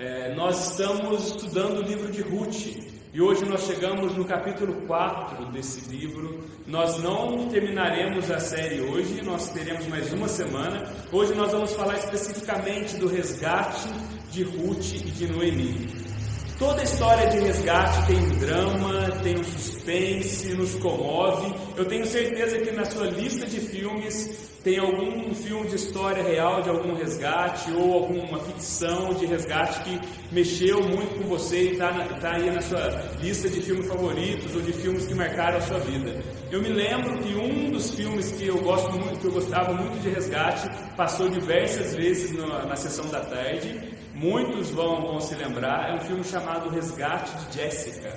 É, nós estamos estudando o livro de Ruth e hoje nós chegamos no capítulo 4 desse livro. Nós não terminaremos a série hoje, nós teremos mais uma semana. Hoje nós vamos falar especificamente do resgate de Ruth e de Noemi. Toda história de resgate tem drama, tem um suspense, nos comove. Eu tenho certeza que na sua lista de filmes tem algum filme de história real de algum resgate ou alguma ficção de resgate que mexeu muito com você e está tá aí na sua lista de filmes favoritos ou de filmes que marcaram a sua vida. Eu me lembro que um dos filmes que eu gosto muito, que eu gostava muito de resgate, passou diversas vezes na, na sessão da tarde muitos vão, vão se lembrar, é um filme chamado Resgate de Jessica.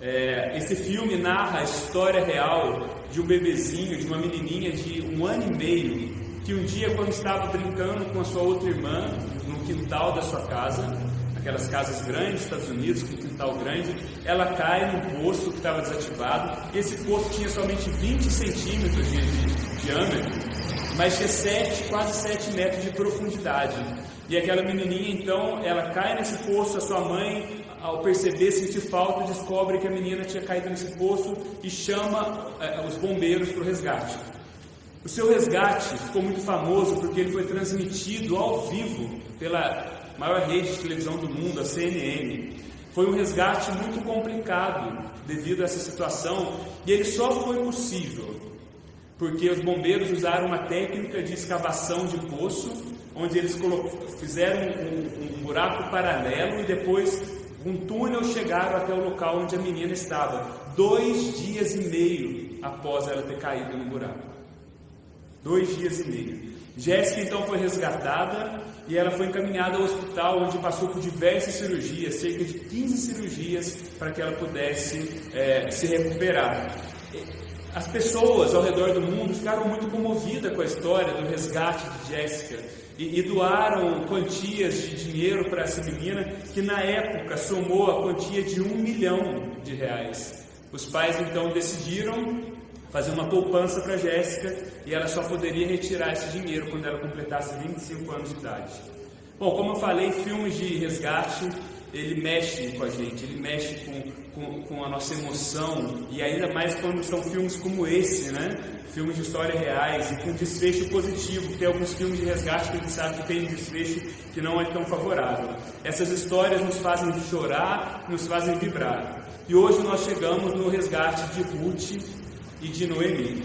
É, esse filme narra a história real de um bebezinho, de uma menininha de um ano e meio, que um dia, quando estava brincando com a sua outra irmã no quintal da sua casa, aquelas casas grandes dos Estados Unidos, com quintal grande, ela cai num poço que estava desativado. Esse poço tinha somente 20 centímetros de, de diâmetro, mas tinha 7, quase 7 metros de profundidade. E aquela menininha, então, ela cai nesse poço, a sua mãe, ao perceber, sentir falta, descobre que a menina tinha caído nesse poço e chama eh, os bombeiros para o resgate. O seu resgate ficou muito famoso porque ele foi transmitido ao vivo pela maior rede de televisão do mundo, a CNN. Foi um resgate muito complicado devido a essa situação e ele só foi possível porque os bombeiros usaram uma técnica de escavação de poço onde eles fizeram um, um, buraco paralelo e depois um túnel chegaram até o local onde a menina estava, dois dias e meio após ela ter caído no buraco. Dois dias e meio. Jéssica então foi resgatada e ela foi encaminhada ao hospital, onde passou por diversas cirurgias, cerca de 15 cirurgias, para que ela pudesse é, se recuperar. As pessoas ao redor do mundo ficaram muito comovidas com a história do resgate de Jéssica e, e doaram quantias de dinheiro para essa menina, que na época somou a quantia de um milhão de reais. Os pais então decidiram fazer uma poupança para Jéssica e ela só poderia retirar esse dinheiro quando ela completasse 25 anos de idade. Bom, como eu falei, filmes de resgate ele mexe com a gente, ele mexe com, com, com, a nossa emoção, e ainda mais quando são filmes como esse, né? Filmes de história reais e com desfecho positivo. Tem alguns filmes de resgate que a gente sabe que tem um desfecho que não é tão favorável. Essas histórias nos fazem chorar, nos fazem vibrar. E hoje nós chegamos no resgate de Ruth e de Noemi.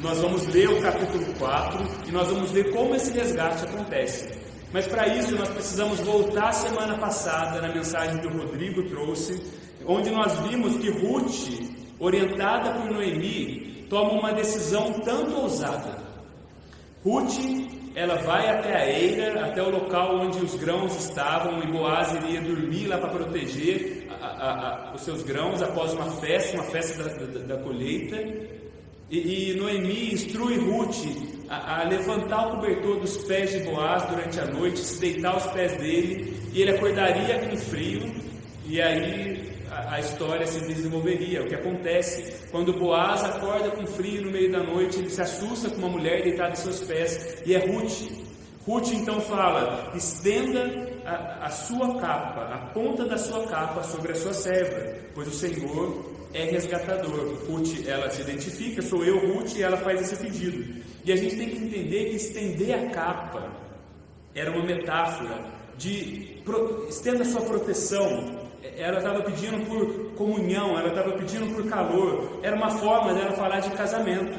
Nós vamos ler o capítulo 4 e nós vamos ver como esse resgate acontece. Mas para isso nós precisamos voltar à semana passada na mensagem que o Rodrigo trouxe, onde nós vimos que Ruth, orientada por Noemi, toma uma decisão tanto ousada. Ruth, ela vai até a eira, até o local onde os grãos estavam, e Boaz iria dormir lá para proteger a, a, a, os seus grãos após uma festa, uma festa da, da, da colheita. E, e Noemi instrui Ruth a, a, levantar o cobertor dos pés de Boaz durante a noite, se deitar aos pés dele, e ele acordaria com frio, e aí a, a história se desenvolveria. O que acontece quando Boaz acorda com frio no meio da noite, ele se assusta com uma mulher deitada aos seus pés, e é Ruth. Ruth então fala: estenda a, a sua capa, a ponta da sua capa sobre a sua serva, pois o Senhor é resgatador. Ruth, ela se identifica, sou eu, Ruth, e ela faz esse pedido. E a gente tem que entender que estender a capa era uma metáfora de estenda sua proteção. Ela estava pedindo por comunhão, ela estava pedindo por calor. Era uma forma dela falar de casamento.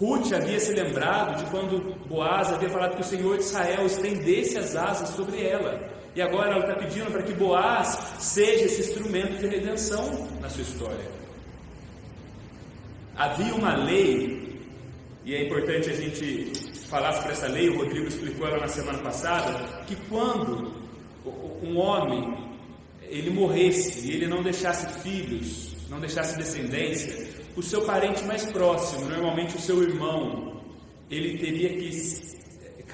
Ruth havia se lembrado de quando Boaz havia falado que o Senhor de Israel estendesse as asas sobre ela. E agora ela está pedindo para que Boaz seja esse instrumento de redenção na sua história. Havia uma lei, e é importante a gente falar sobre essa lei, o Rodrigo explicou ela na semana passada, que quando um homem ele morresse e ele não deixasse filhos, não deixasse descendência, o seu parente mais próximo, normalmente o seu irmão, ele teria que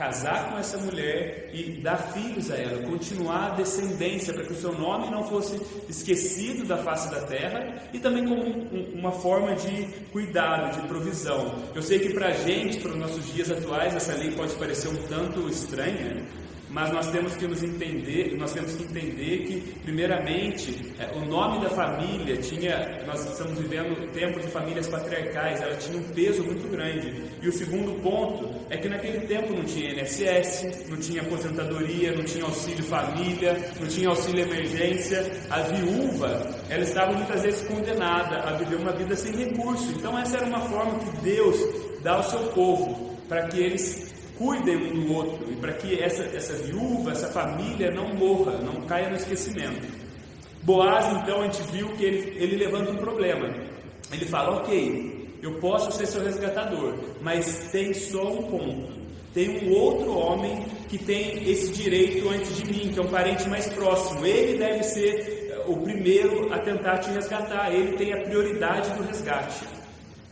casar com essa mulher e dar filhos a ela, continuar a descendência para que o seu nome não fosse esquecido da face da terra e também como um, uma forma de cuidado, de provisão. Eu sei que para a gente, para os nossos dias atuais, essa lei pode parecer um tanto estranha, mas nós temos que nos entender, nós temos que entender que, primeiramente, é, o nome da família tinha, nós estamos vivendo tempo de famílias patriarcais, ela tinha um peso muito grande. E o segundo ponto é que naquele tempo não tinha INSS, não tinha aposentadoria, não tinha auxílio família, não tinha auxílio emergência. A viúva, ela estava muitas vezes condenada a viver uma vida sem recurso. Então essa era uma forma que Deus dá ao seu povo para que eles cuidem um do outro e para que essa, essa viúva, essa família não morra, não caia no esquecimento. Boaz, então, a gente viu que ele, ele levanta um problema. Ele fala: Ok, eu posso ser seu resgatador, mas tem só um ponto. Tem um outro homem que tem esse direito antes de mim, que é um parente mais próximo. Ele deve ser eh, o primeiro a tentar te resgatar. Ele tem a prioridade do resgate.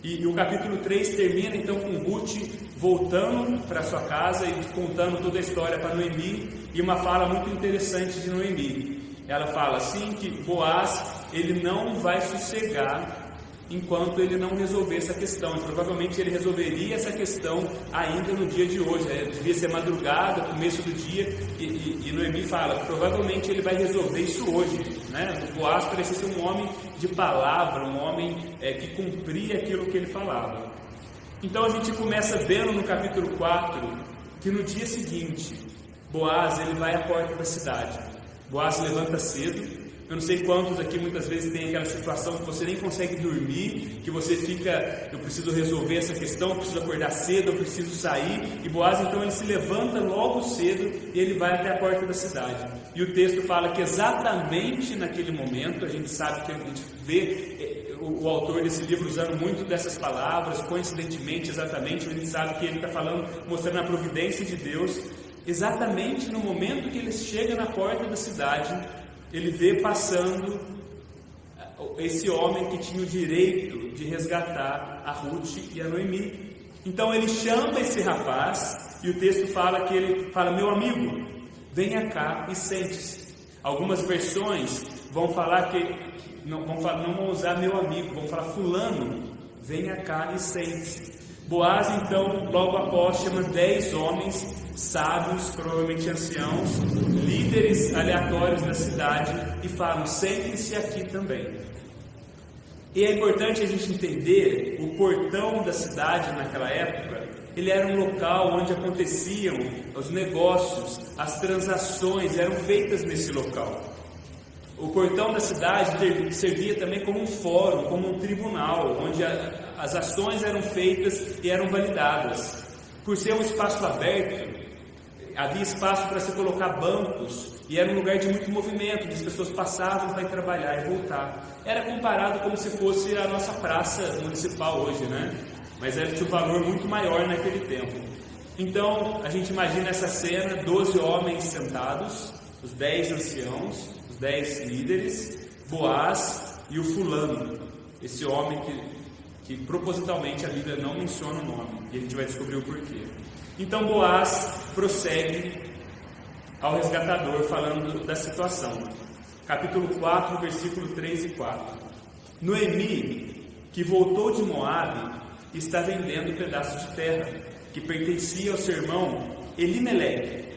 E, e o capítulo 3 termina então com Ruth voltando para sua casa e contando toda a história para Noemi, e uma fala muito interessante de Noemi. Ela fala assim que Boaz, ele não vai sossegar enquanto ele não resolver essa questão. E provavelmente ele resolveria essa questão ainda no dia de hoje. É, devia ser madrugada, começo do dia, e, e, e Noemi fala, provavelmente ele vai resolver isso hoje. Né? Boaz parecia ser um homem de palavra, um homem é, que cumpria aquilo que ele falava. Então a gente começa vendo no capítulo 4 que no dia seguinte, Boaz ele vai à porta da cidade. Boaz levanta cedo. Eu não sei quantos aqui muitas vezes tem aquela situação que você nem consegue dormir, que você fica, eu preciso resolver essa questão, eu preciso acordar cedo, eu preciso sair. E Boaz então ele se levanta logo cedo e ele vai até a porta da cidade. E o texto fala que exatamente naquele momento, a gente sabe que a gente vê o, o, autor desse livro usando muito dessas palavras, coincidentemente, exatamente, a gente sabe que ele está falando, mostrando a providência de Deus. Exatamente no momento que ele chega na porta da cidade, ele vê passando eh, esse homem que tinha o direito de resgatar a Ruth e a Noemi. Então ele chama esse rapaz e o texto fala que ele fala: Meu amigo, venha cá e sente-se. Algumas versões vão falar que não vão, falar, não vão usar meu amigo, vão falar fulano, venha cá e sente-se. Boaz então, logo após, chama dez homens sábios, provavelmente anciãos, líderes aleatórios da cidade e falam: sentem-se aqui também. E é importante a gente entender o portão da cidade naquela época. Ele era um local onde aconteciam os negócios, as transações eram feitas nesse local. O portão da cidade servia também como um fórum, como um tribunal, onde as ações eram feitas e eram validadas. Por ser um espaço aberto, havia espaço para se colocar bancos e era um lugar de muito movimento, as pessoas passavam para ir trabalhar e voltar. Era comparado como se fosse a nossa praça municipal hoje, né? Mas era de um valor muito maior naquele tempo. Então, a gente imagina essa cena, 12 homens sentados, os 10 anciãos, dez líderes, Boaz e o fulano, esse homem que, que propositalmente a Bíblia não menciona o nome, e a gente vai descobrir o porquê. Então Boaz prossegue ao resgatador falando da situação. Capítulo 4, versículo 3 e 4. Noemi, que voltou de Moabe, está vendendo um pedaço de terra que pertencia ao seu irmão Elimeleque,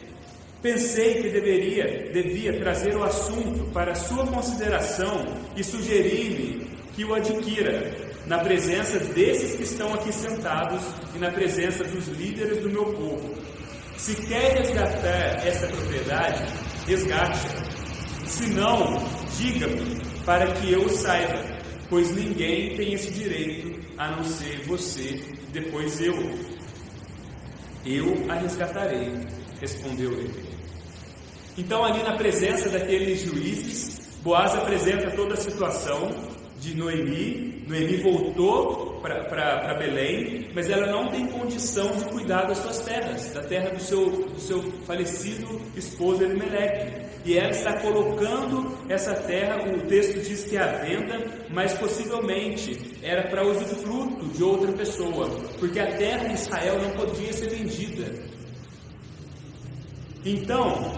Pensei que deveria, devia trazer o assunto para sua consideração e sugerir-lhe que o adquira na presença desses que estão aqui sentados e na presença dos líderes do meu povo. Se quer resgatar essa propriedade, resgate-a. Se não, diga-me para que eu saiba, pois ninguém tem esse direito a não ser você, depois eu. Eu a resgatarei, respondeu ele. Então, ali na presença daqueles juízes, Boaz apresenta toda a situação de Noemi. Noemi voltou para Belém, mas ela não tem condição de cuidar das suas terras, da terra do seu, do seu falecido esposo Elimeleque. E ela está colocando essa terra, o texto diz que é à venda, mas possivelmente era para usufruto de outra pessoa, porque a terra em Israel não podia ser vendida. Então,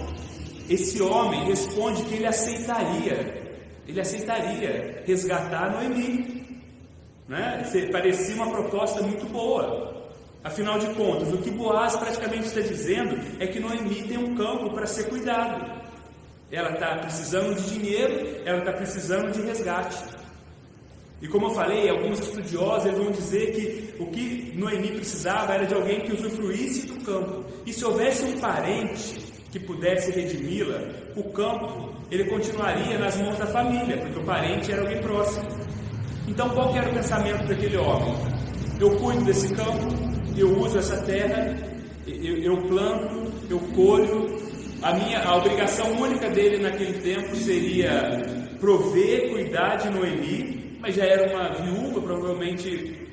esse homem responde que ele aceitaria, ele aceitaria resgatar Noemi. Né? Parecia uma proposta muito boa. Afinal de contas, o que Boaz praticamente está dizendo é que Noemi tem um campo para ser cuidado. Ela está precisando de dinheiro, ela está precisando de resgate. E como eu falei, alguns estudiosos vão dizer que o que Noemi precisava era de alguém que usufruísse do campo. E se houvesse um parente que pudesse redimi-la, o campo ele continuaria nas mãos da família, porque o parente era alguém próximo. Então, qual era o pensamento daquele homem? Eu cuido desse campo, eu uso essa terra, eu, eu planto, eu colho. A minha a obrigação única dele naquele tempo seria prover, cuidar de Noemi, mas já era uma viúva, provavelmente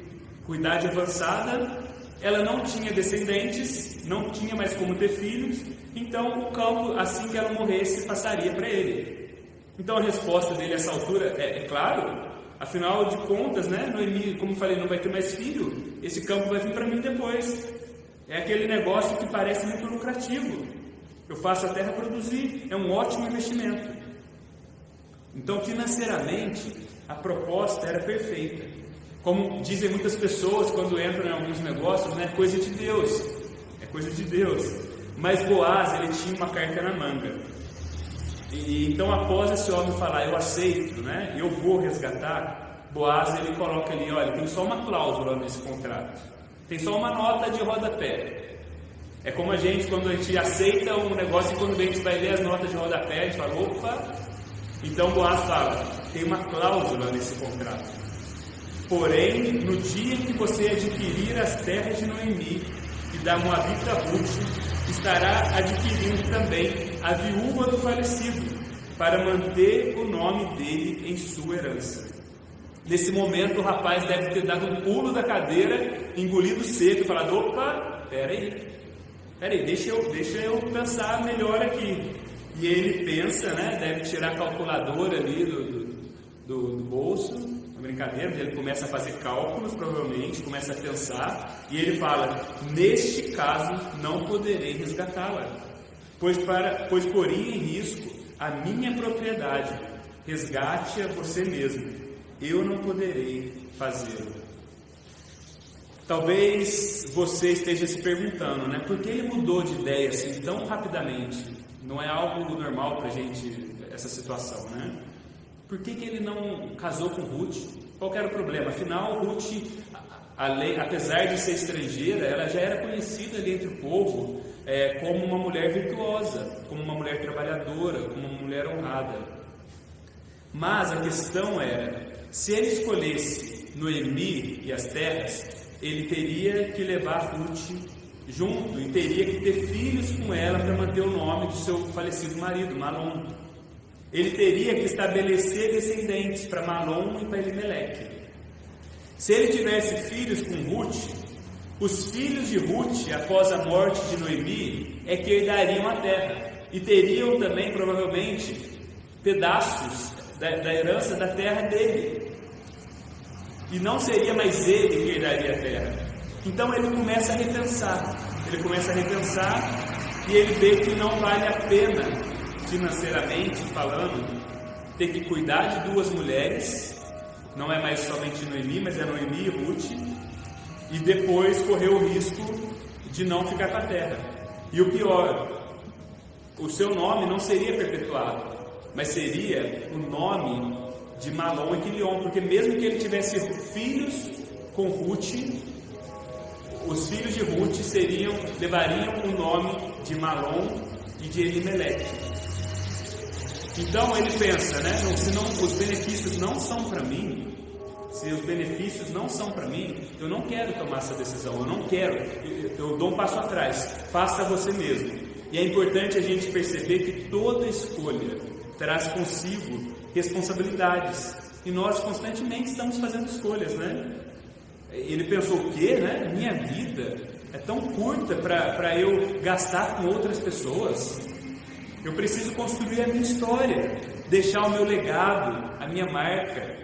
com idade avançada. Ela não tinha descendentes, não tinha mais como ter filhos, então o campo, assim que ela morresse, passaria para ele. Então a resposta dele a essa altura é, é claro, Afinal de contas, né, Noemi, como falei, não vai ter mais filho, esse campo vai vir para mim depois. É aquele negócio que parece muito lucrativo. Eu faço a terra produzir, é um ótimo investimento. Então, financeiramente, a proposta era perfeita. Como dizem muitas pessoas quando entram em alguns negócios, né, coisa de Deus. É coisa de Deus. Mas Boaz, ele tinha uma carta na manga. E, então, após esse homem falar, eu aceito, né, eu vou resgatar, Boaz ele coloca ali, olha, tem só uma cláusula nesse contrato, tem só uma nota de rodapé. É como a gente, quando a gente aceita um negócio e quando a gente vai ler as notas de rodapé, a gente fala, opa, então Boaz fala, tem uma cláusula nesse contrato. Porém, no dia em que você adquirir as terras de Noemi e da Moabita Ruth, estará adquirindo também a viúva do falecido, para manter o nome dele em sua herança. Nesse momento, o rapaz deve ter dado um pulo da cadeira, engolido seco e falado: opa, peraí, peraí, deixa eu, deixa eu pensar melhor aqui. E ele pensa, né? Deve tirar a calculadora ali do, do, do, do bolso brincadeira, ele começa a fazer cálculos, provavelmente, começa a pensar, e ele fala: Neste caso, não poderei resgatá-la, pois, para, pois poria em risco a minha propriedade. Resgate a você mesmo, eu não poderei fazê-lo. Talvez você esteja se perguntando, né? Por que ele mudou de ideia assim tão rapidamente? Não é algo normal para gente essa situação, né? Por que, que ele não casou com Ruth? Qual era o problema? Afinal, Ruth, lei, apesar de ser estrangeira, ela já era conhecida ali entre o povo é, como uma mulher virtuosa, como uma mulher trabalhadora, como uma mulher honrada. Mas a questão era: se ele escolhesse Noemi e as terras, ele teria que levar Ruth junto e teria que ter filhos com ela para manter o nome do seu falecido marido, Malom. Ele teria que estabelecer descendentes para Malom e para Elimeleque. Se ele tivesse filhos com Ruth, os filhos de Ruth, após a morte de Noemi, é que herdariam a terra e teriam também, provavelmente, pedaços da, da herança da terra dele. E não seria mais ele que herdaria a terra. Então ele começa a repensar. Ele começa a repensar e ele vê que não vale a pena financeiramente falando, ter que cuidar de duas mulheres, não é mais somente Noemi, mas é Noemi e Ruth, e depois correr o risco de não ficar com a terra. E o pior, o seu nome não seria perpetuado, mas seria o nome de Malom e Quilion, porque mesmo que ele tivesse filhos com Ruth, os filhos de Ruth seriam, levariam o nome de Malom e de Elimelech. Então ele pensa, né? Se não, os benefícios não são para mim, se os benefícios não são para mim, eu não quero tomar essa decisão, eu não quero, eu, eu dou um passo atrás, faça você mesmo. E é importante a gente perceber que toda escolha traz consigo responsabilidades. E nós constantemente estamos fazendo escolhas, né? Ele pensou o quê, né? Minha vida é tão curta para eu gastar com outras pessoas. Eu preciso construir a minha história, deixar o meu legado, a minha marca.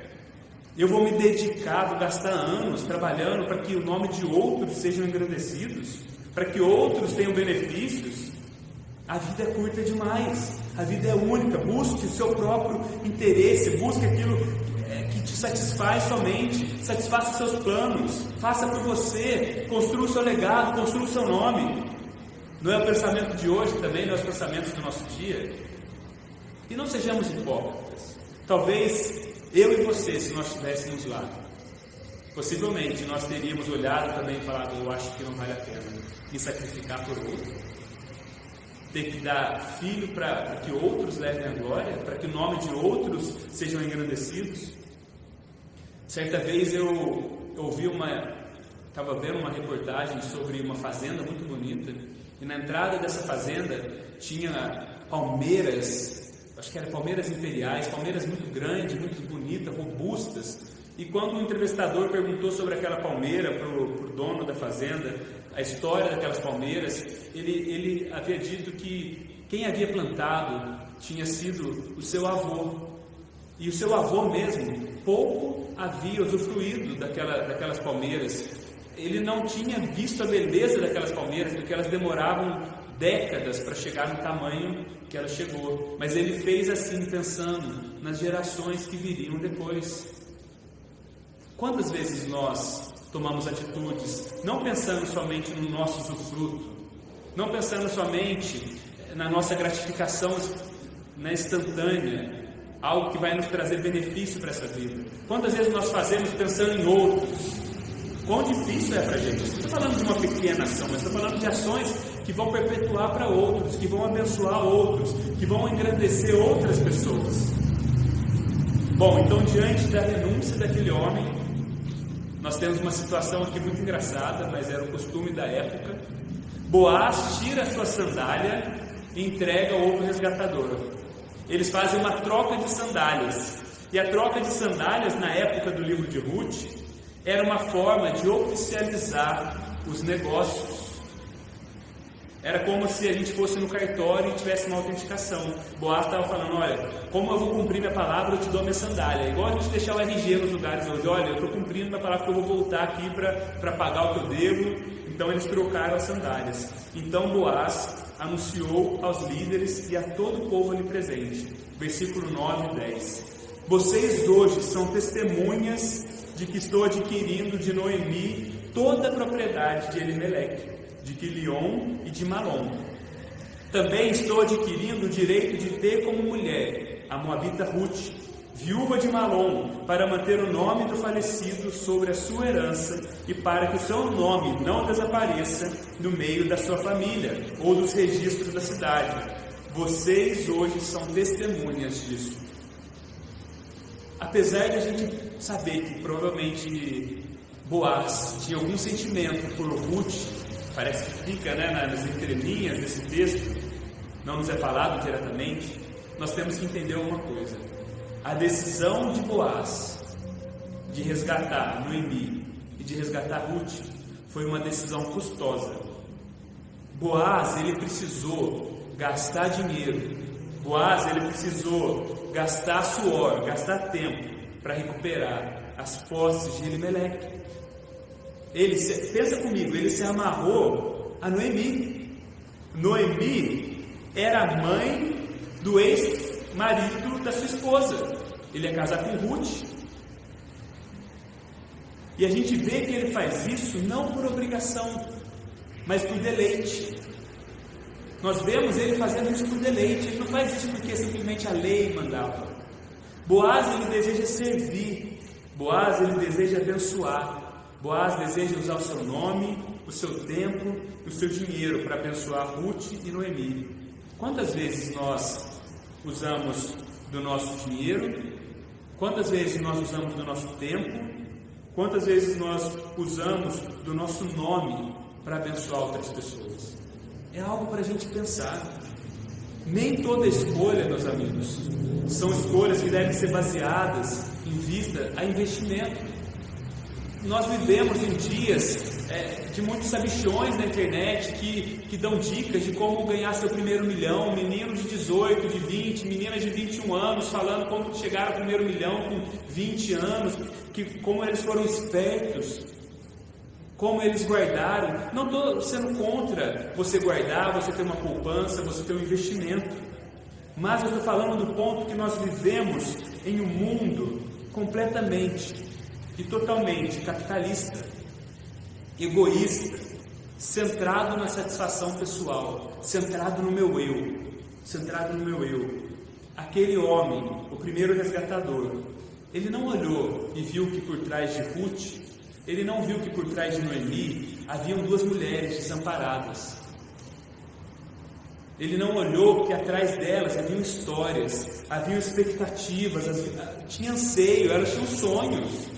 Eu vou me dedicar, vou gastar anos trabalhando para que o nome de outros sejam engrandecidos, para que outros tenham benefícios. A vida é curta demais, a vida é única. Busque o seu próprio interesse, busque aquilo é, que te satisfaz somente, satisfaça os seus planos, faça por você, construa o seu legado, construa o seu nome. Não é o pensamento de hoje também, não é os pensamentos do nosso dia. E não sejamos hipócritas. Talvez eu e você, se nós estivéssemos lá, possivelmente nós teríamos olhado também e falado: Eu acho que não vale a pena me sacrificar por outro. Ter que dar filho para que outros levem a glória, para que o nome de outros sejam engrandecidos. Certa vez eu ouvi uma, estava vendo uma reportagem sobre uma fazenda muito bonita e na entrada dessa fazenda tinha palmeiras, acho que eram palmeiras imperiais, palmeiras muito grandes, muito bonitas, robustas. E quando o entrevistador perguntou sobre aquela palmeira para o dono da fazenda, a história daquelas palmeiras, ele, ele havia dito que quem havia plantado tinha sido o seu avô. E o seu avô mesmo pouco havia usufruído daquela, daquelas palmeiras ele não tinha visto a beleza daquelas palmeiras, porque elas demoravam décadas para chegar no tamanho que ela chegou. Mas ele fez assim, pensando nas gerações que viriam depois. Quantas vezes nós tomamos atitudes não pensando somente no nosso usufruto, não pensando somente na nossa gratificação na instantânea, algo que vai nos trazer benefício para essa vida? Quantas vezes nós fazemos pensando em outros? Quão difícil é para a gente. Não estou falando de uma pequena ação, mas estou falando de ações que vão perpetuar para outros, que vão abençoar outros, que vão engrandecer outras pessoas. Bom, então, diante da renúncia daquele homem, nós temos uma situação aqui muito engraçada, mas era o costume da época. Boaz tira a sua sandália e entrega ao outro resgatador. Eles fazem uma troca de sandálias. E a troca de sandálias, na época do livro de Ruth, era uma forma de oficializar os negócios. Era como se a gente fosse no cartório e tivesse uma autenticação. Boaz estava falando: olha, como eu vou cumprir minha palavra, eu te dou minha sandália. Igual a gente deixar o RG nos lugares hoje: olha, eu estou cumprindo minha palavra que eu vou voltar aqui para pagar o que eu devo. Então eles trocaram as sandálias. Então Boaz anunciou aos líderes e a todo o povo ali presente. Versículo 9 e 10. Vocês hoje são testemunhas de que estou adquirindo de Noemi toda a propriedade de Elimeleque, de Quilion e de Malom. Também estou adquirindo o direito de ter como mulher a Moabita Ruth, viúva de Malom, para manter o nome do falecido sobre a sua herança e para que o seu nome não desapareça no meio da sua família ou dos registros da cidade. Vocês hoje são testemunhas disso. Apesar de a gente saber que provavelmente Boaz tinha algum sentimento por Ruth, parece que fica né, nas entrelinhas desse texto, não nos é falado diretamente, nós temos que entender uma coisa. A decisão de Boaz de resgatar Noemi e de resgatar Ruth foi uma decisão custosa. Boaz, ele precisou gastar dinheiro. Boaz, ele precisou gastar suor, gastar tempo para recuperar as posses de Elimelec. Ele se, pensa comigo, ele se amarrou a Noemi. Noemi era mãe do ex-marido da sua esposa. Ele ia casar com Ruth. E a gente vê que ele faz isso não por obrigação, mas por deleite. Nós vemos ele fazendo isso por deleite. Ele não faz isso porque simplesmente a lei mandava. Boaz ele deseja servir, Boaz ele deseja abençoar, Boaz deseja usar o seu nome, o seu tempo o seu dinheiro para abençoar Ruth e Noemi. Quantas vezes nós usamos do nosso dinheiro? Quantas vezes nós usamos do nosso tempo? Quantas vezes nós usamos do nosso nome para abençoar outras pessoas? É algo para a gente pensar. Nem toda escolha, meus amigos, são escolhas que devem ser baseadas em vista a investimento. Nós vivemos em dias é, de muitos sabichões na internet que, que dão dicas de como ganhar seu primeiro milhão, meninos de 18, de 20, meninas de 21 anos falando como chegaram ao primeiro milhão com 20 anos, que, como eles foram espertos, como eles guardaram. Não estou sendo contra você guardar, você ter uma poupança, você ter um investimento. Mas eu estou falando do ponto que nós vivemos em um mundo completamente e totalmente capitalista, egoísta, centrado na satisfação pessoal, centrado no meu eu, centrado no meu eu. Aquele homem, o primeiro resgatador, ele não olhou e viu que por trás de Ruth, ele não viu que por trás de Noemi haviam duas mulheres desamparadas. Ele não olhou que atrás delas haviam histórias, haviam expectativas, havia, tinha anseio, elas tinham sonhos.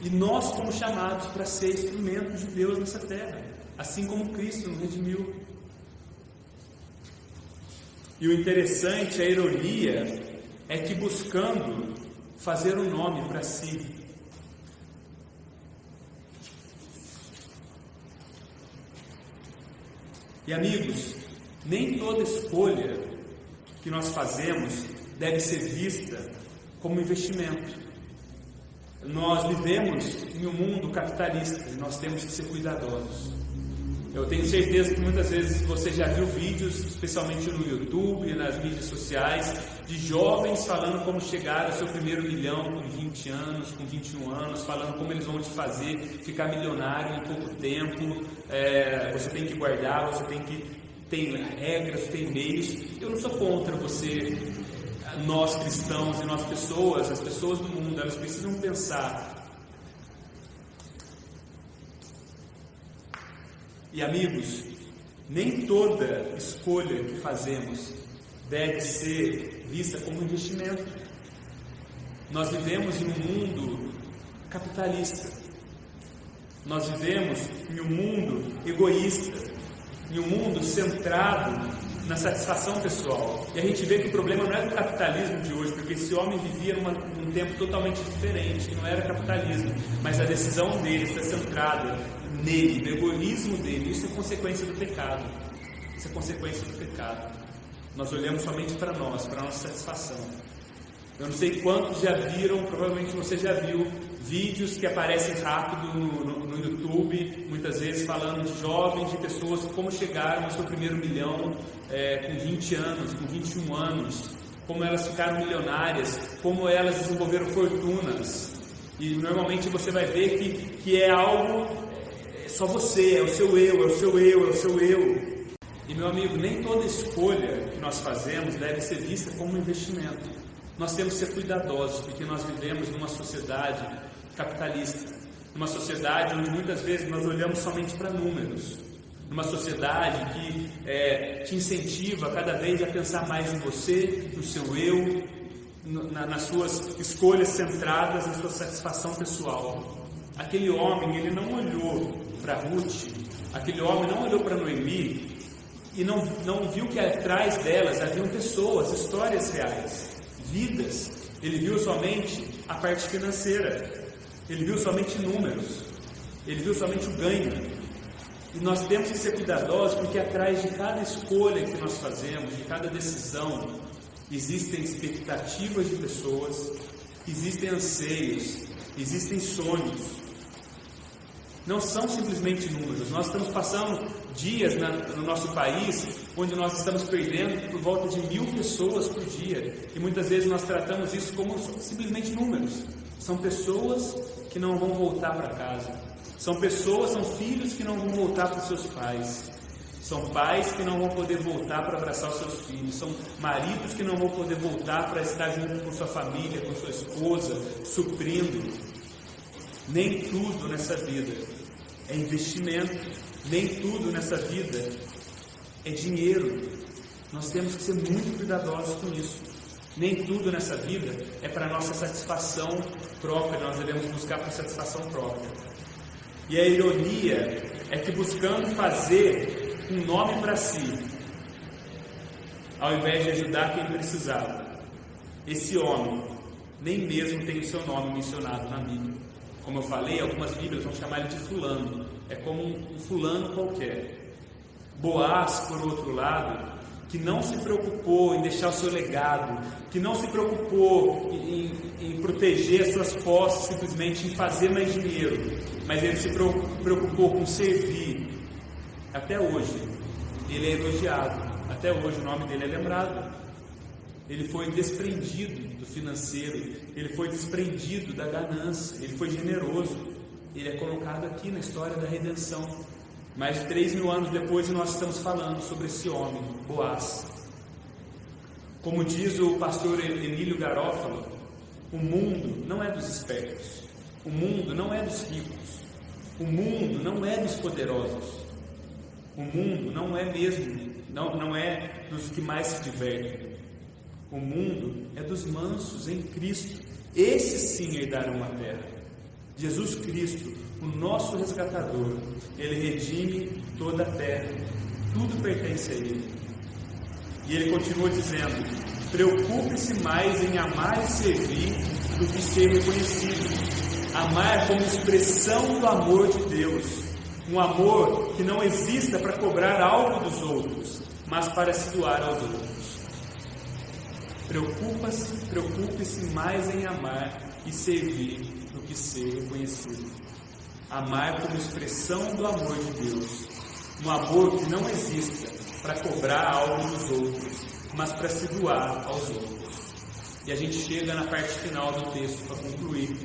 E nós fomos chamados para ser instrumentos de Deus nessa terra, assim como Cristo nos redimiu. E o interessante, a ironia, é que buscando fazer um nome para si, E amigos, nem toda escolha que nós fazemos deve ser vista como investimento. Nós vivemos em um mundo capitalista e nós temos que ser cuidadosos. Eu tenho certeza que muitas vezes você já viu vídeos, especialmente no YouTube e nas mídias sociais, de jovens falando como chegar ao seu primeiro milhão com 20 anos, com 21 anos, falando como eles vão te fazer ficar milionário em pouco tempo. É, você tem que guardar, você tem que. Tem regras, tem meios. Eu não sou contra você, nós cristãos e nós pessoas, as pessoas do mundo, elas precisam pensar E amigos, nem toda escolha que fazemos deve ser vista como investimento. Nós vivemos em um mundo capitalista. Nós vivemos em um mundo egoísta, em um mundo centrado na satisfação pessoal. E a gente vê que o problema não é do capitalismo de hoje, porque esse homem vivia numa, num tempo totalmente diferente, não era capitalismo, mas a decisão dele está centrada nele, do egoísmo dele. Isso é consequência do pecado. Isso é consequência do pecado. Nós olhamos somente para nós, para a nossa satisfação. Eu não sei quantos já viram, provavelmente você já viu, vídeos que aparecem rápido no, no, no, YouTube, muitas vezes falando de jovens, de pessoas como chegaram ao seu primeiro milhão é, com 20 anos, com 21 anos, como elas ficaram milionárias, como elas desenvolveram fortunas. E normalmente você vai ver que, que é algo é só você, é o seu eu, é o seu eu, é o seu eu. E meu amigo, nem toda escolha que nós fazemos deve ser vista como um investimento. Nós temos que ser cuidadosos, porque nós vivemos numa sociedade capitalista, numa sociedade onde muitas vezes nós olhamos somente para números, numa sociedade que é, te incentiva cada vez a pensar mais em você, no seu eu, na, nas suas escolhas centradas na sua satisfação pessoal. Aquele homem, ele não olhou para Ruth, aquele homem não olhou para Noemi e não, não viu que atrás delas haviam pessoas, histórias reais, vidas. Ele viu somente a parte financeira, ele viu somente números, ele viu somente o ganho. E nós temos que ser cuidadosos porque atrás de cada escolha que nós fazemos, de cada decisão, existem expectativas de pessoas, existem anseios, existem sonhos não são simplesmente números. Nós estamos passando dias na, no nosso país onde nós estamos perdendo por volta de mil pessoas por dia. E muitas vezes nós tratamos isso como simplesmente números. São pessoas que não vão voltar para casa. São pessoas, são filhos que não vão voltar para os seus pais. São pais que não vão poder voltar para abraçar os seus filhos. São maridos que não vão poder voltar para estar junto com sua família, com sua esposa, suprindo. Nem tudo nessa vida é investimento, nem tudo nessa vida é dinheiro. Nós temos que ser muito cuidadosos com isso. Nem tudo nessa vida é para nossa satisfação própria, nós devemos buscar para satisfação própria. E a ironia é que buscando fazer um nome para si, ao invés de ajudar quem precisava, esse homem nem mesmo tem o seu nome mencionado na Bíblia. Como eu falei, algumas Bíblias vão chamar ele de fulano. É como um fulano qualquer. Boaz, por outro lado, que não se preocupou em deixar o seu legado, que não se preocupou em, em, proteger as suas posses, simplesmente em fazer mais dinheiro, mas ele se preocupou com servir. Até hoje, ele é elogiado. Até hoje, o nome dele é lembrado. ele foi desprendido do financeiro, ele foi desprendido da ganância, ele foi generoso. Ele é colocado aqui na história da redenção. Mais de três mil anos depois, nós estamos falando sobre esse homem, Boaz. Como diz o pastor Emílio Garófalo, o mundo não é dos espertos, o mundo não é dos ricos, o mundo não é dos poderosos, o mundo não é mesmo, não, não é dos que mais se divertem. O mundo é dos mansos em Cristo. Esses sim herdarão a terra. Jesus Cristo, o nosso resgatador, ele redime toda a terra. Tudo pertence a ele. E ele continua dizendo: preocupe-se mais em amar e servir do que ser reconhecido. Amar como expressão do amor de Deus. Um amor que não exista para cobrar algo dos outros, mas para se doar aos outros. Preocupa-se, preocupe-se mais em amar e servir do que ser reconhecido. Amar como expressão do amor de Deus. Um amor que não exista para cobrar algo dos outros, mas para se doar aos outros. E a gente chega na parte final do texto para concluir.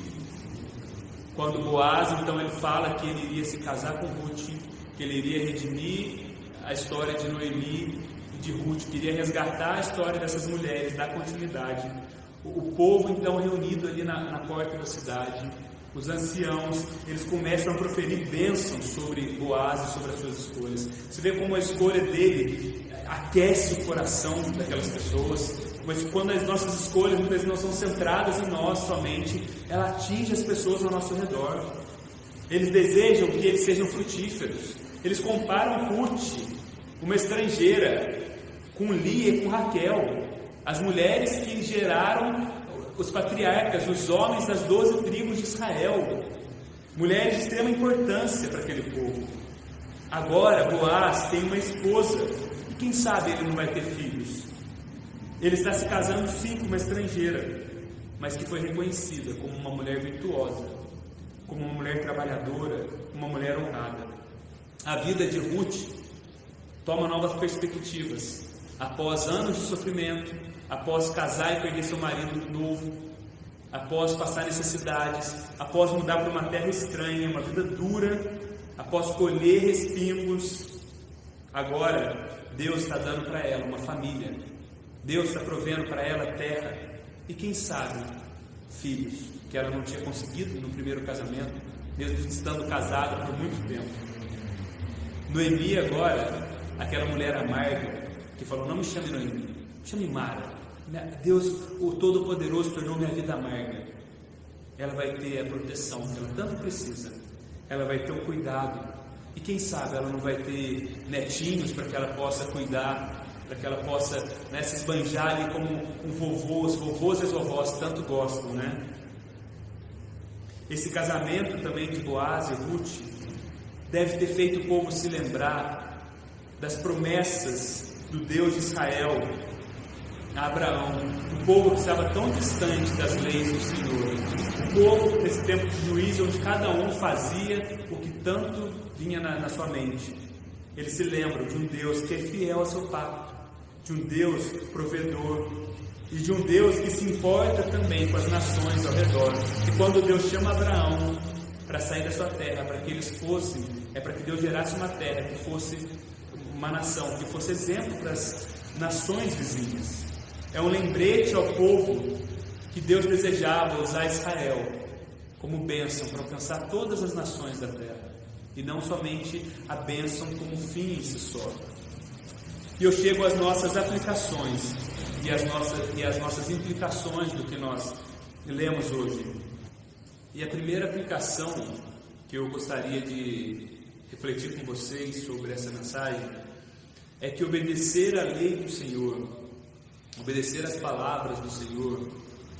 Quando Boaz, então, ele fala que ele iria se casar com Ruth, que ele iria redimir a história de Noemi de Ruth, queria resgatar a história dessas mulheres, dar continuidade. O, o povo então reunido ali na, na porta da cidade, os anciãos, eles começam a proferir bênçãos sobre Boaz e sobre as suas escolhas. Você vê como a escolha dele aquece o coração daquelas pessoas, mas quando as nossas escolhas muitas vezes não são centradas em nós somente, ela atinge as pessoas ao nosso redor. Eles desejam que eles sejam frutíferos. Eles comparam Ruth, uma estrangeira, com Lia e com Raquel, as mulheres que geraram os patriarcas, os homens das doze tribos de Israel, mulheres de extrema importância para aquele povo. Agora, Boaz tem uma esposa, e quem sabe ele não vai ter filhos. Ele está se casando sim com uma estrangeira, mas que foi reconhecida como uma mulher virtuosa, como uma mulher trabalhadora, uma mulher honrada. A vida de Ruth toma novas perspectivas após anos de sofrimento, após casar e perder seu marido novo, após passar necessidades, após mudar para uma terra estranha, uma vida dura, após colher respingos, agora Deus está dando para ela uma família, Deus está provendo para ela terra. E quem sabe filhos que ela não tinha conseguido no primeiro casamento, mesmo estando casada por muito tempo. Noemi agora, aquela mulher amarga, que falou: Não me chame Noemi, me chame Mara. Deus, o Todo-Poderoso, tornou minha vida amarga. Ela vai ter a proteção que ela tanto precisa. Ela vai ter o cuidado. E quem sabe ela não vai ter netinhos para que ela possa cuidar, para que ela possa né, se esbanjar ali como um vovô, os vovôs e as vovós tanto gostam, né? Esse casamento também de Boaz e Ruth deve ter feito o povo se lembrar das promessas do Deus de Israel a Abraão, o povo que estava tão distante das leis do Senhor, o povo nesse tempo de juízo onde cada um fazia o que tanto vinha na, na sua mente. Eles se lembram de um Deus que é fiel ao seu pacto, de um Deus provedor e de um Deus que se importa também com as nações ao redor. E quando Deus chama Abraão para sair da sua terra, para que eles fossem, é para que Deus gerasse uma terra que fosse uma nação que fosse exemplo para as nações vizinhas. É um lembrete ao povo que Deus desejava usar Israel como bênção para alcançar todas as nações da terra e não somente a bênção como fim em si só. E eu chego às nossas aplicações e às nossas, e às nossas implicações do que nós lemos hoje. E a primeira aplicação que eu gostaria de refletir com vocês sobre essa mensagem é que obedecer à lei do Senhor, obedecer às palavras do Senhor,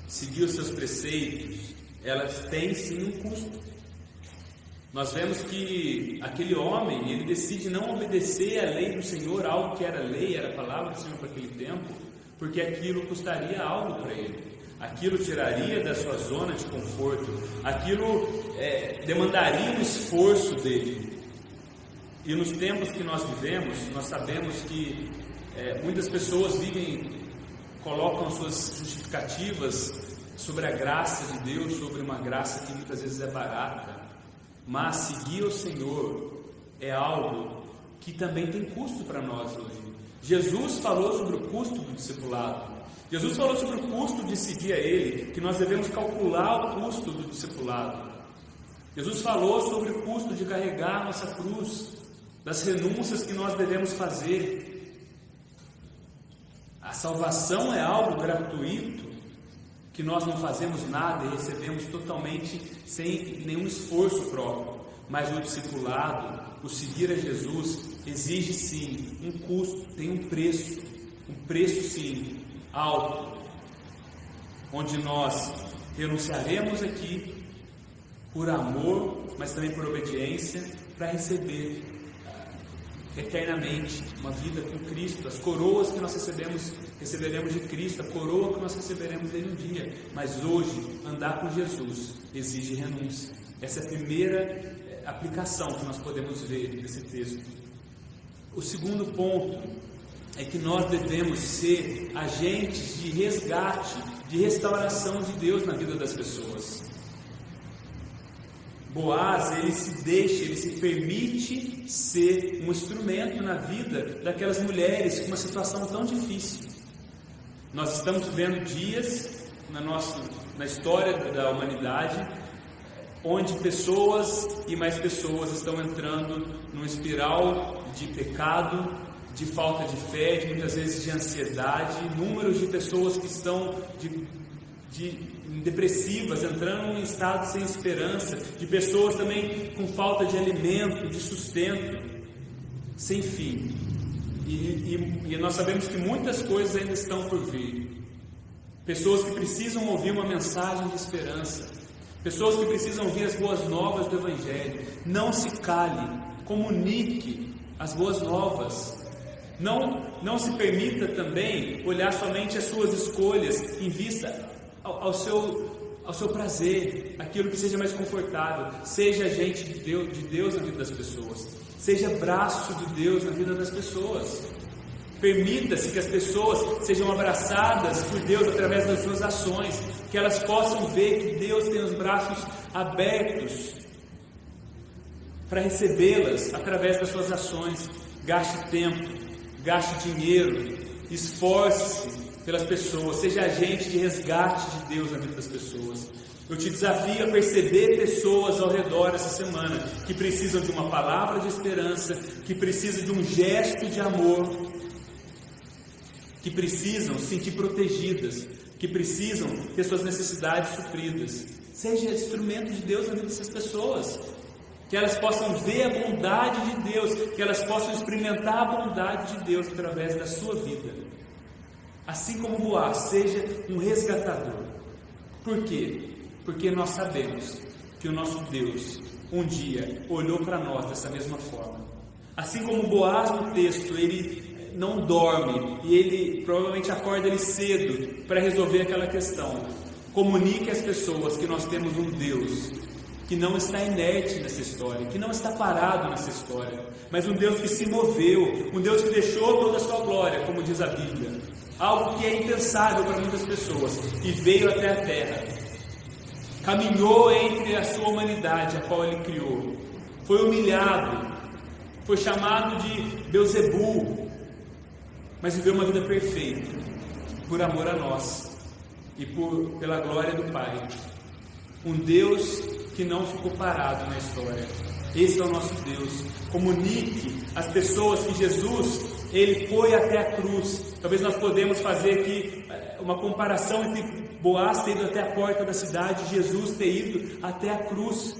seguir os seus preceitos, elas têm sim um custo. Nós vemos que aquele homem, ele decide não obedecer à lei do Senhor, algo que era lei, era palavra do Senhor para aquele tempo, porque aquilo custaria algo para ele. Aquilo tiraria da sua zona de conforto, aquilo é, demandaria um esforço dele. E nos tempos que nós vivemos, nós sabemos que é, muitas pessoas vivem colocam suas justificativas sobre a graça de Deus, sobre uma graça que muitas vezes é barata, mas seguir o Senhor é algo que também tem custo para nós hoje. Jesus falou sobre o custo do discipulado. Jesus falou sobre o custo de seguir a Ele, que nós devemos calcular o custo do discipulado. Jesus falou sobre o custo de carregar a nossa cruz, das renúncias que nós devemos fazer. A salvação é algo gratuito, que nós não fazemos nada e recebemos totalmente sem nenhum esforço próprio. Mas o discipulado, o seguir a Jesus, exige sim um custo, tem um preço, um preço sim alto, onde nós renunciaremos aqui por amor, mas também por obediência, para receber eternamente uma vida com Cristo, as coroas que nós recebemos, receberemos de Cristo, a coroa que nós receberemos dele um dia. Mas hoje, andar com Jesus exige renúncia. Essa é a primeira eh, aplicação que nós podemos ver nesse texto. O segundo ponto é que nós devemos ser agentes de resgate, de restauração de Deus na vida das pessoas. Boaz, ele se deixa, ele se permite ser um instrumento na vida daquelas mulheres com uma situação tão difícil. Nós estamos vendo dias na nossa na história da humanidade onde pessoas e mais pessoas estão entrando numa espiral de pecado, de falta de fé, de muitas vezes de ansiedade, números de pessoas que estão de, de depressivas, entrando em estado sem esperança, de pessoas também com falta de alimento, de sustento, sem fim. E, e, e nós sabemos que muitas coisas ainda estão por vir. Pessoas que precisam ouvir uma mensagem de esperança, pessoas que precisam ouvir as boas novas do Evangelho. Não se cale, comunique as boas novas. Não, não se permita também olhar somente as suas escolhas em vista ao, ao, seu, ao seu prazer, aquilo que seja mais confortável. Seja agente de Deus, de Deus na vida das pessoas. Seja braço de Deus na vida das pessoas. Permita-se que as pessoas sejam abraçadas por Deus através das suas ações, que elas possam ver que Deus tem os braços abertos para recebê-las através das suas ações. Gaste tempo, gaste dinheiro, esforce-se pelas pessoas, seja agente de resgate de Deus na vida das pessoas. Eu te desafio a perceber pessoas ao redor essa semana que precisam de uma palavra de esperança, que precisam de um gesto de amor, que precisam se sentir protegidas, que precisam ter suas necessidades supridas. Seja instrumento de Deus na vida dessas pessoas que elas possam ver a bondade de Deus, que elas possam experimentar a bondade de Deus através da sua vida. Assim como Boaz, seja um resgatador. Por quê? Porque nós sabemos que o nosso Deus um dia olhou para nós dessa mesma forma. Assim como Boaz no texto, ele não dorme e ele provavelmente acorda ele cedo para resolver aquela questão. Comunique às pessoas que nós temos um Deus que não está inerte nessa história, que não está parado nessa história, mas um Deus que se moveu, um Deus que deixou toda a sua glória, como diz a Bíblia, algo que é impensável para muitas pessoas, e veio até a terra, caminhou entre a sua humanidade, a qual ele criou, foi humilhado, foi chamado de Beuzebu, mas viveu uma vida perfeita, por amor a nós e por, pela glória do Pai. Um Deus que não ficou parado na história. Esse é o nosso Deus. Comunique às pessoas que Jesus, ele foi até a cruz. Talvez nós podemos fazer aqui eh, uma comparação entre Boaz ter ido até a porta da cidade, Jesus ter ido até a cruz.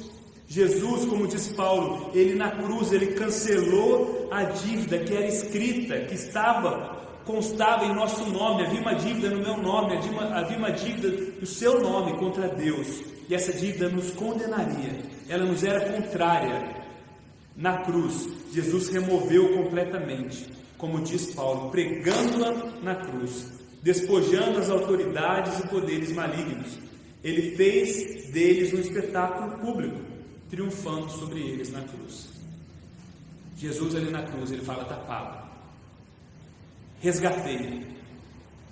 Jesus, como diz Paulo, ele na cruz, ele cancelou a dívida que era escrita, que estava constava em nosso nome, havia uma dívida no meu nome, havia uma, havia uma dívida no seu nome contra Deus e essa dívida nos condenaria, ela nos era contrária. Na cruz, Jesus removeu completamente, como diz Paulo, pregando-a na cruz, despojando as autoridades e poderes malignos. Ele fez deles um espetáculo público, triunfando sobre eles na cruz. Jesus ali na cruz, ele fala: está pago. Resgatei.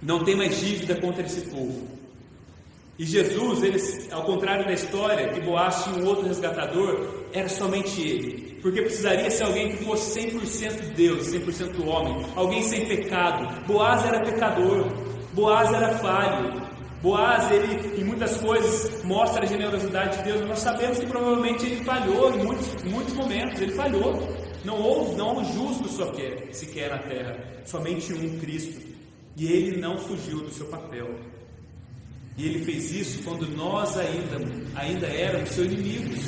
não tem mais dívida contra esse povo. E Jesus, ele, ao contrário da história, que Boaz tinha um outro resgatador, era somente ele. Porque precisaria ser alguém que fosse 100% Deus, 100% homem, alguém sem pecado. Boaz era pecador, Boaz era falho. Boaz, ele em muitas coisas mostra a generosidade de Deus, nós sabemos que provavelmente ele falhou em muitos, muitos momentos, ele falhou. Não houve, não houve justo sequer, sequer na terra, somente um Cristo. E ele não fugiu do seu papel. E ele fez isso quando nós ainda, ainda éramos seus inimigos.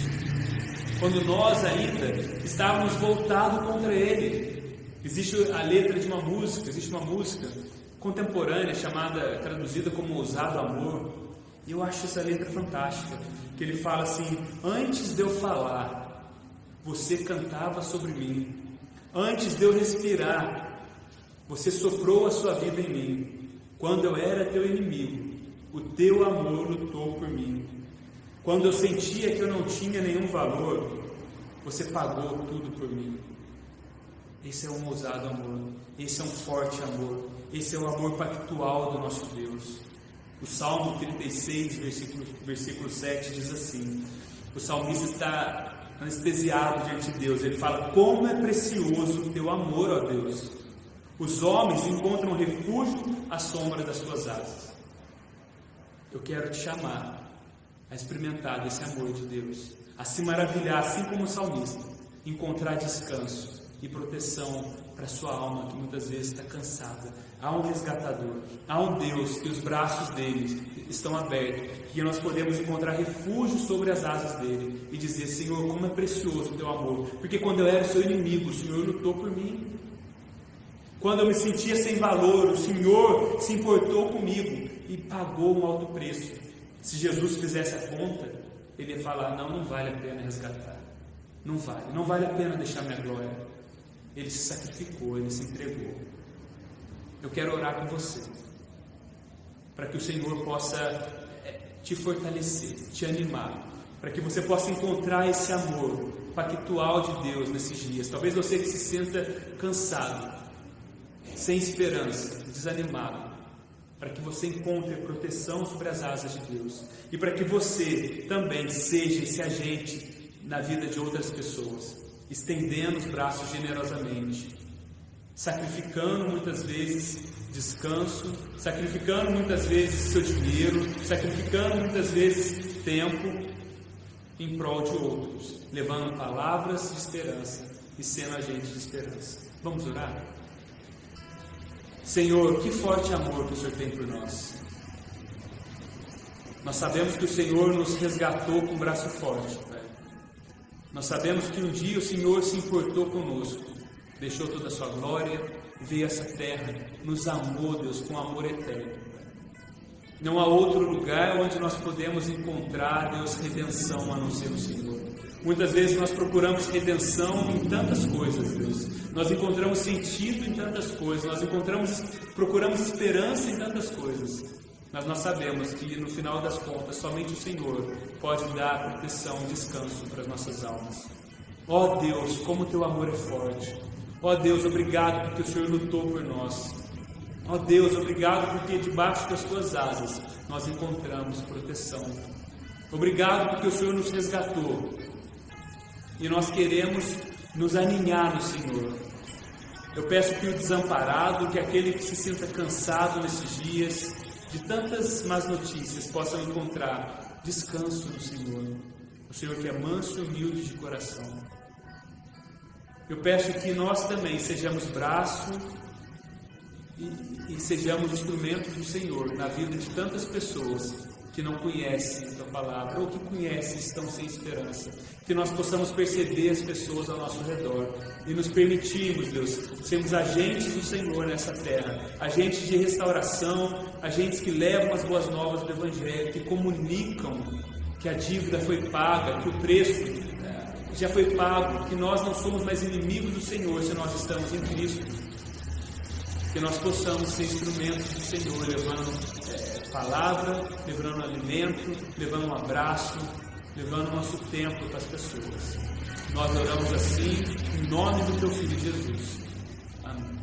Quando nós ainda estávamos voltados contra ele. Existe a letra de uma música, existe uma música contemporânea chamada, traduzida como Ousado Amor. E eu acho essa letra fantástica. Que ele fala assim: Antes de eu falar, você cantava sobre mim. Antes de eu respirar, você soprou a sua vida em mim. Quando eu era teu inimigo, o teu amor lutou por mim. Quando eu sentia que eu não tinha nenhum valor, você pagou tudo por mim. Esse é um ousado amor, esse é um forte amor, esse é o amor pactual do nosso Deus. O Salmo 36, versículo, versículo 7 diz assim: o salmista está anestesiado diante de Deus. Ele fala: Como é precioso o teu amor, ó Deus. Os homens encontram refúgio à sombra das tuas asas. Eu quero te chamar a experimentar desse amor de Deus, a se maravilhar, assim como o salmista, encontrar descanso e proteção para sua alma que muitas vezes está cansada. Há um resgatador, há um Deus que os braços dele estão abertos, que nós podemos encontrar refúgio sobre as asas dele e dizer: Senhor, como é precioso o teu amor, porque quando eu era seu inimigo, o Senhor lutou por mim. Quando eu me sentia sem valor, o Senhor se importou comigo e pagou um alto preço. Se Jesus fizesse a conta, ele ia falar: não, não vale a pena resgatar. Não vale, não vale a pena deixar minha glória. Ele se sacrificou, ele se entregou. Eu quero orar com você, para que o Senhor possa eh, te fortalecer, te animar, para que você possa encontrar esse amor pactual de Deus nesses dias. Talvez você que se sinta cansado, sem esperança, desanimado, para que você encontre proteção sobre as asas de Deus e para que você também seja esse agente na vida de outras pessoas, estendendo os braços generosamente, sacrificando muitas vezes descanso, sacrificando muitas vezes seu dinheiro, sacrificando muitas vezes tempo em prol de outros, levando palavras de esperança e sendo agente de esperança. Vamos orar? Senhor, que forte amor que o Senhor tem por nós. Nós sabemos que o Senhor nos resgatou com um braço forte, Pai. Nós sabemos que um dia o Senhor se importou conosco, deixou toda a sua glória, veio a essa terra, nos amou, Deus, com amor eterno. Não há outro lugar onde nós podemos encontrar, Deus, redenção a não ser o Senhor. Muitas vezes nós procuramos redenção em tantas coisas, Deus. Nós encontramos sentido em tantas coisas, nós encontramos, procuramos esperança em tantas coisas. Mas nós sabemos que no final das contas, somente o Senhor pode dar proteção, descanso para as nossas almas. Ó oh Deus, como teu amor é forte. Ó oh Deus, obrigado porque o Senhor lutou por nós. Ó oh Deus, obrigado porque debaixo das tuas asas nós encontramos proteção. Obrigado porque o Senhor nos resgatou e nós queremos nos aninhar no Senhor. Eu peço que o desamparado, que aquele que se sinta cansado nesses dias de tantas más notícias, possam encontrar descanso no Senhor. O Senhor que é manso e humilde de coração. Eu peço que nós também sejamos braço e, e sejamos instrumentos do Senhor na vida de tantas pessoas que não conhecem a tua palavra ou que conhecem estão sem esperança. Que nós possamos perceber as pessoas ao nosso redor e nos permitirmos, Deus, sermos agentes do Senhor nessa terra, agentes de restauração, agentes que levam as boas novas do Evangelho, que comunicam que a dívida foi paga, que o preço eh, já foi pago, que nós não somos mais inimigos do Senhor se nós estamos em Cristo. Que nós possamos ser instrumentos do Senhor, levando palavra, levando alimento, levando um abraço, levando o nosso tempo para as pessoas. Nós oramos assim, em nome do teu filho Jesus. Amém.